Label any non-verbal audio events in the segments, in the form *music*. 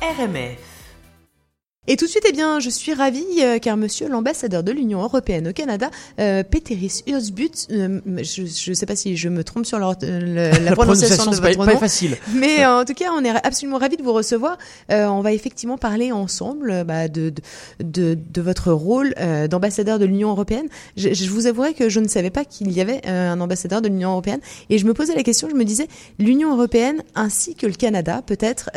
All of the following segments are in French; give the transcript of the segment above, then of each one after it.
RMF. Et tout de suite, eh bien, je suis ravie euh, car Monsieur l'ambassadeur de l'Union européenne au Canada, euh, Peteris Ursbut, euh, je ne sais pas si je me trompe sur *laughs* la, prononciation, de votre pas, nom, pas facile. mais en tout cas, on est absolument ravis de vous recevoir. on va effectivement parler ensemble bah, de, de, de, votre rôle d'ambassadeur de l'Union européenne. Je, je, vous avouerai que je ne savais pas qu'il y avait un ambassadeur de l'Union européenne et je me posais la question, je me disais, l'Union européenne ainsi que le Canada peut-être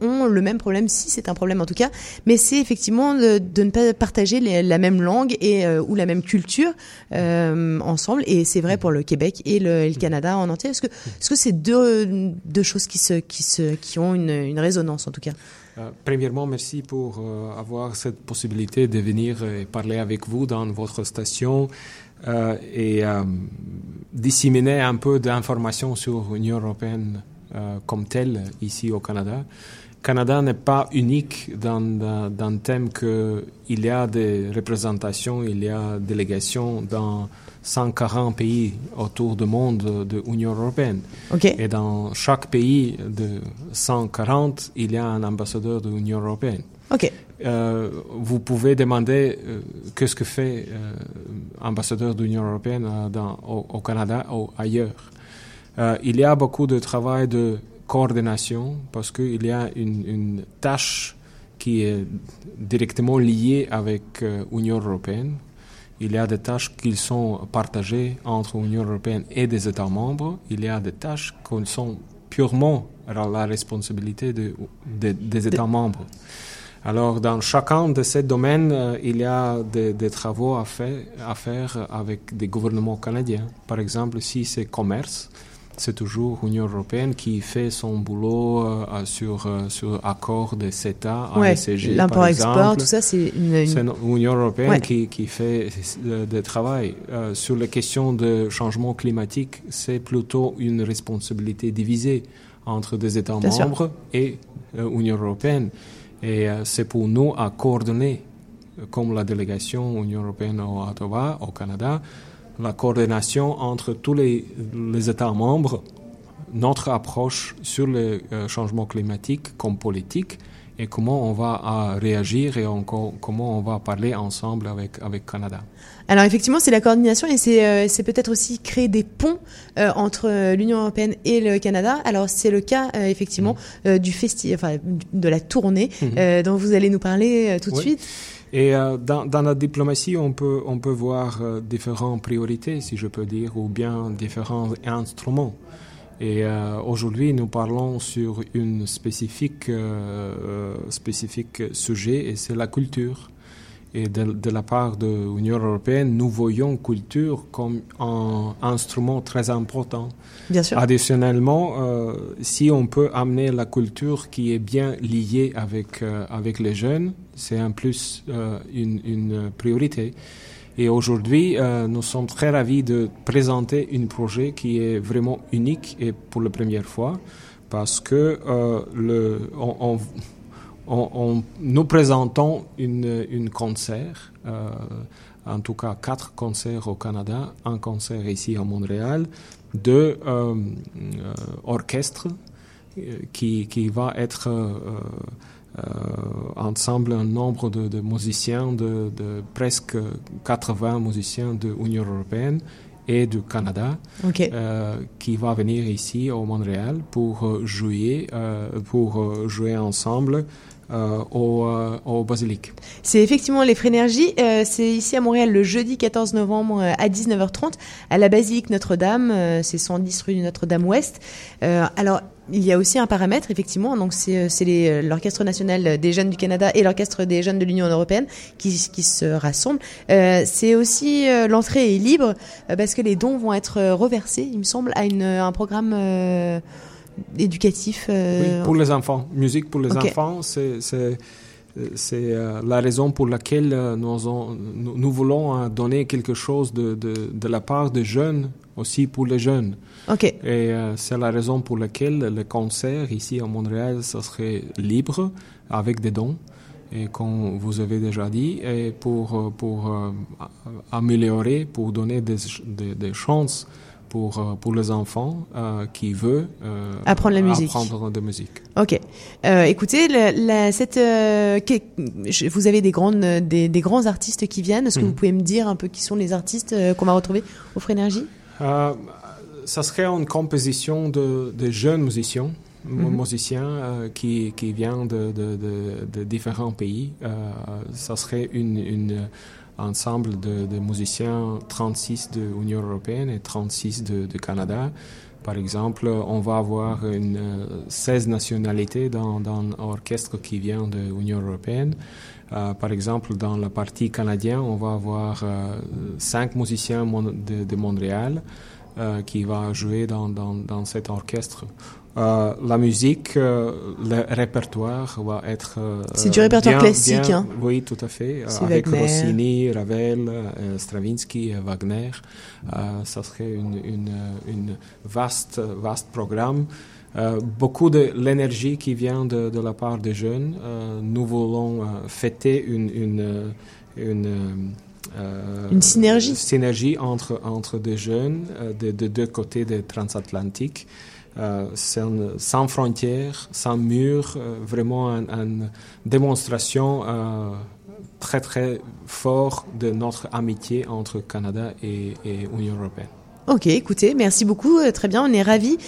ont le même problème, si c'est un problème en tout cas, mais c'est effectivement de, ne pas partager la même langue et euh, ou la même culture euh, ensemble. Et c'est vrai pour le Québec et le, Canada en entier. Est-ce que est-ce que c'est deux, deux choses qui se qui se qui ont une, une résonance en tout cas? Euh, premièrement, merci pour avoir cette possibilité de venir parler avec vous dans votre station et disséminer un peu d'informations sur l'Union européenne comme telle ici au Canada. Canada n'est pas unique dans, dans, le thème qu'il y a des représentations, il y a des délégations dans 140 pays autour du monde de l'Union européenne. Et dans chaque pays de 140, il y a un ambassadeur de l'Union européenne. Euh, vous pouvez demander euh, qu'est-ce que fait euh, ambassadeur de l'Union européenne dans, au, au, Canada ou ailleurs. il y a beaucoup de travail de coordination parce qu'il y a une, tâche qui est directement liée avec l'Union euh, européenne. Il y a des tâches qui sont partagées entre l'Union européenne et des États membres. Il y a des tâches qui sont purement la responsabilité de, des États membres. Alors, dans chacun de ces domaines, euh, il y a des, travaux à à faire avec des gouvernements canadiens. Par exemple, si c'est commerce, c'est toujours l'Union européenne qui fait son boulot euh, sur euh, sur accord de CETA, ouais, l'import-export, tout ça, c'est l'Union européenne qui, qui fait le, le travail euh, sur les questions de changement climatique. C'est plutôt une responsabilité divisée entre des États membres et l'Union européenne. Et c'est pour nous à coordonner, comme la délégation Union européenne au Ottawa, au Canada, la coordination entre tous les, États membres, notre approche sur le euh, changement climatique comme politique et comment on va réagir et comment on va parler ensemble avec avec Canada. Alors effectivement, c'est la coordination et c'est euh, c'est peut-être aussi créer des ponts euh, entre l'Union européenne et le Canada. Alors c'est le cas effectivement mm. du festival, enfin de la tournée mm-hmm. dont vous allez nous parler tout de suite. Et euh, dans, dans, la diplomatie, on peut, on peut voir euh, différentes priorités, si je peux dire, ou bien différents instruments. Et euh, aujourd'hui, nous parlons sur une spécifique, spécifique sujet, et c'est la culture. Et de, la part de l'Union européenne, nous voyons culture comme un instrument très important. Bien sûr. Additionnellement, euh, si on peut amener la culture qui est bien liée avec, euh, avec les jeunes, c'est en plus euh, une, une, priorité. Et aujourd'hui, nous sommes très ravis de présenter un projet qui est vraiment unique et pour la première fois parce que on, nous présentons une, concert, euh, en tout cas quatre concerts au Canada, un concert ici à Montréal, deux euh, euh, orchestres qui, qui va être ensemble un nombre de, musiciens, de, de, presque 80 musiciens de l'Union européenne et du Canada, qui va venir ici au Montréal pour jouer, pour jouer ensemble euh, au, euh, au, Basilique. C'est effectivement les Frénergies. Euh, c'est ici à Montréal le jeudi 14 novembre à 19h30 à la Basilique Notre-Dame. c'est 110 rue Notre-Dame-Ouest. alors, il y a aussi un paramètre, effectivement. Donc, c'est l'Orchestre national des jeunes du Canada et l'Orchestre des jeunes de l'Union européenne qui, qui se rassemblent. c'est aussi l'entrée est libre parce que les dons vont être reversés, il me semble, à une, un programme éducatif euh, Oui, pour les enfants. Musique pour les enfants, c'est c'est euh, la raison pour laquelle euh, nous, nous, voulons donner quelque chose de, de, de, la part des jeunes aussi pour les jeunes. Okay. Et c'est la raison pour laquelle le concert ici à Montréal, ça serait libre avec des dons. Et comme vous avez déjà dit, et pour, pour améliorer, pour donner des, des, des chances pour, pour les enfants qui veulent apprendre la musique. Apprendre de musique. Ok. écoutez, la, cette, vous avez des, grandes, des, des grands artistes qui viennent. Est-ce que vous mhm. pouvez me dire un peu qui sont les artistes qu'on va retrouver au Frénergie Ça serait une composition de, de jeunes musiciens Mhm. musiciens euh, qui, qui vient de, de, de, différents pays. Euh, ça serait une, une ensemble de, musiciens 36 de l'Union européenne et 36 de, Canada. Par exemple, on va avoir une, 16 nationalités dans, dans l'orchestre qui vient de l'Union européenne. Euh, par exemple, dans la partie canadienne, on va avoir euh, cinq musiciens de, Montréal euh, qui va jouer dans, dans, dans cet orchestre. Euh, la musique, euh, le répertoire va être. Euh, c'est du répertoire classique, hein. Oui, tout à fait. avec Rossini, Ravel, Stravinsky, Wagner. ça serait une, une, une, vaste, vaste programme. beaucoup de l'énergie qui vient de, de, la part des jeunes. nous voulons fêter une, une, une une synergie. synergie entre, entre des jeunes de, de deux côtés des transatlantiques. Euh, sans frontières, sans murs, euh, vraiment une démonstration euh, très très fort de notre amitié entre Canada et, et Union européenne. Ok, écoutez, merci beaucoup, très bien, on est ravis